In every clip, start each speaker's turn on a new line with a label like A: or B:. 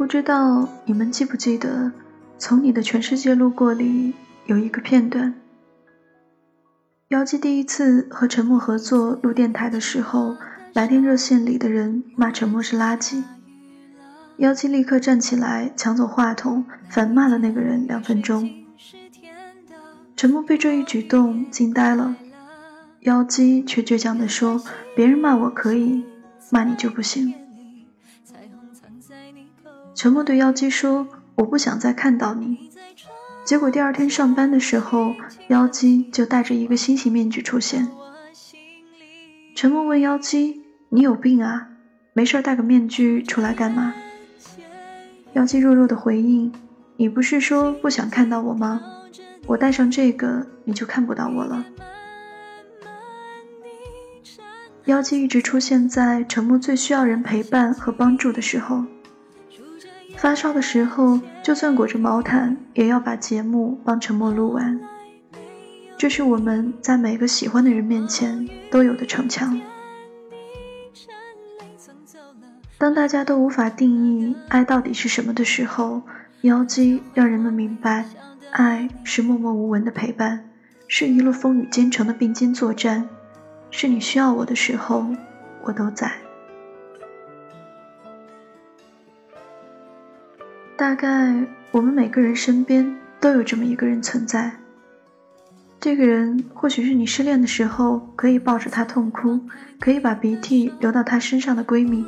A: 不知道你们记不记得，《从你的全世界路过》里有一个片段，姚姬第一次和陈默合作录电台的时候，来电热线里的人骂陈默是垃圾，姚姬立刻站起来抢走话筒，反骂了那个人两分钟。陈默被这一举动惊呆了，姚姬却倔强地说：“别人骂我可以，骂你就不行。”陈默对妖姬说：“我不想再看到你。”结果第二天上班的时候，妖姬就戴着一个新型面具出现。陈默问妖姬：“你有病啊？没事戴个面具出来干嘛？”妖姬弱弱的回应：“你不是说不想看到我吗？我戴上这个，你就看不到我了。”妖姬一直出现在陈默最需要人陪伴和帮助的时候。发烧的时候，就算裹着毛毯，也要把节目帮陈默录完。这是我们在每个喜欢的人面前都有的逞强。当大家都无法定义爱到底是什么的时候，妖姬让人们明白，爱是默默无闻的陪伴，是一路风雨兼程的并肩作战，是你需要我的时候，我都在。大概我们每个人身边都有这么一个人存在。这个人或许是你失恋的时候可以抱着他痛哭，可以把鼻涕流到他身上的闺蜜。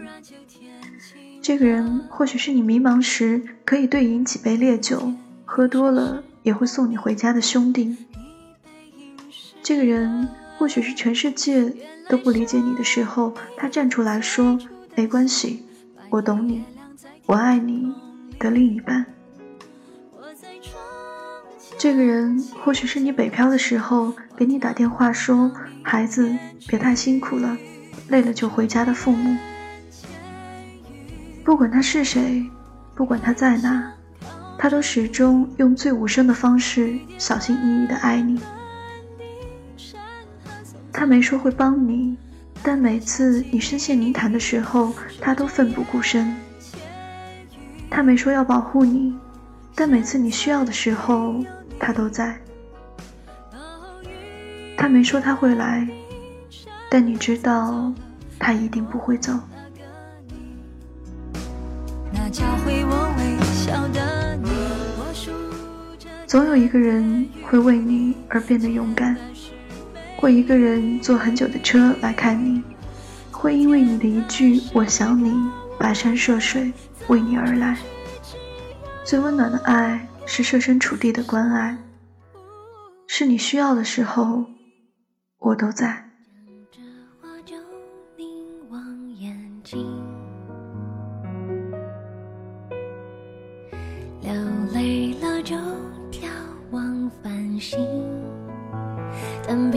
A: 这个人或许是你迷茫时可以对饮几杯烈酒，喝多了也会送你回家的兄弟。这个人或许是全世界都不理解你的时候，他站出来说：“没关系，我懂你，我爱你。”的另一半，这个人或许是你北漂的时候给你打电话说：“孩子，别太辛苦了，累了就回家的父母。”不管他是谁，不管他在哪，他都始终用最无声的方式小心翼翼的爱你。他没说会帮你，但每次你深陷泥潭的时候，他都奋不顾身。他没说要保护你，但每次你需要的时候，他都在。他没说他会来，但你知道，他一定不会走。总有一个人会为你而变得勇敢，会一个人坐很久的车来看你，会因为你的一句“我想你”，跋山涉水。为你而来，最温暖的爱是设身处地的关爱，是你需要的时候，我都在。流泪了就眺望繁星，等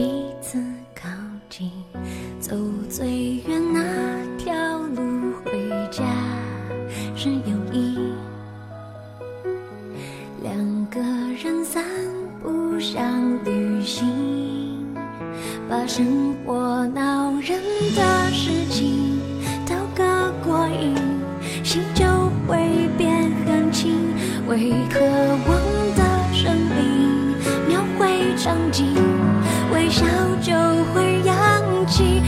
A: 心就会变很轻。为渴望的生命描绘场景，微笑就会扬起。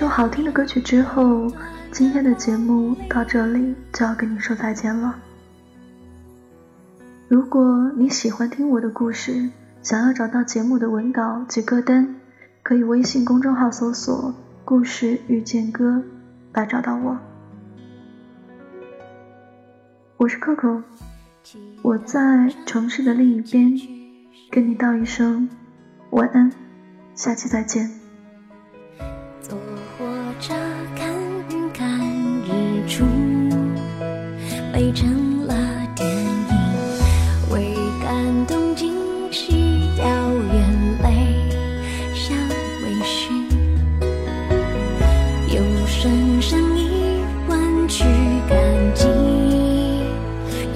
A: 首好听的歌曲之后，今天的节目到这里就要跟你说再见了。如果你喜欢听我的故事，想要找到节目的文稿及歌单，可以微信公众号搜索“故事遇见歌”来找到我。我是 Coco，我在城市的另一边，跟你道一声晚安，下期再见。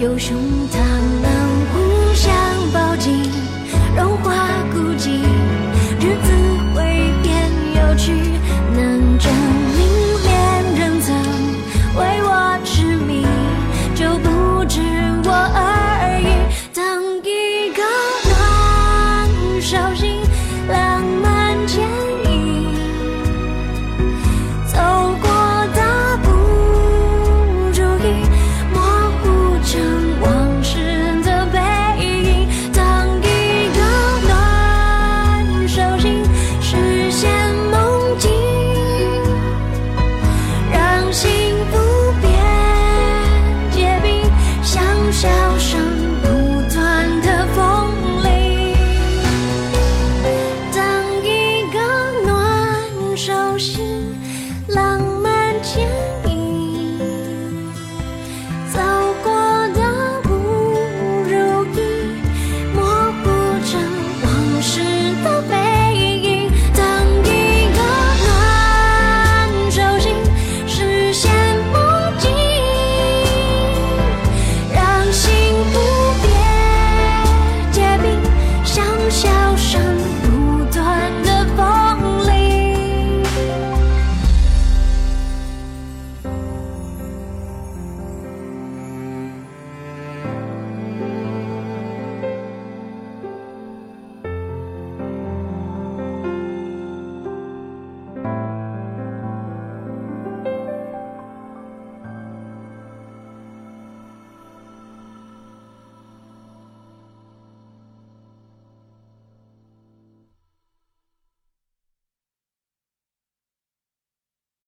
A: 有胸膛能
B: 互相
C: 抱紧，融化孤寂，日子会变有趣。能证明恋人曾为我痴迷，就不止我而已。等一个暖手。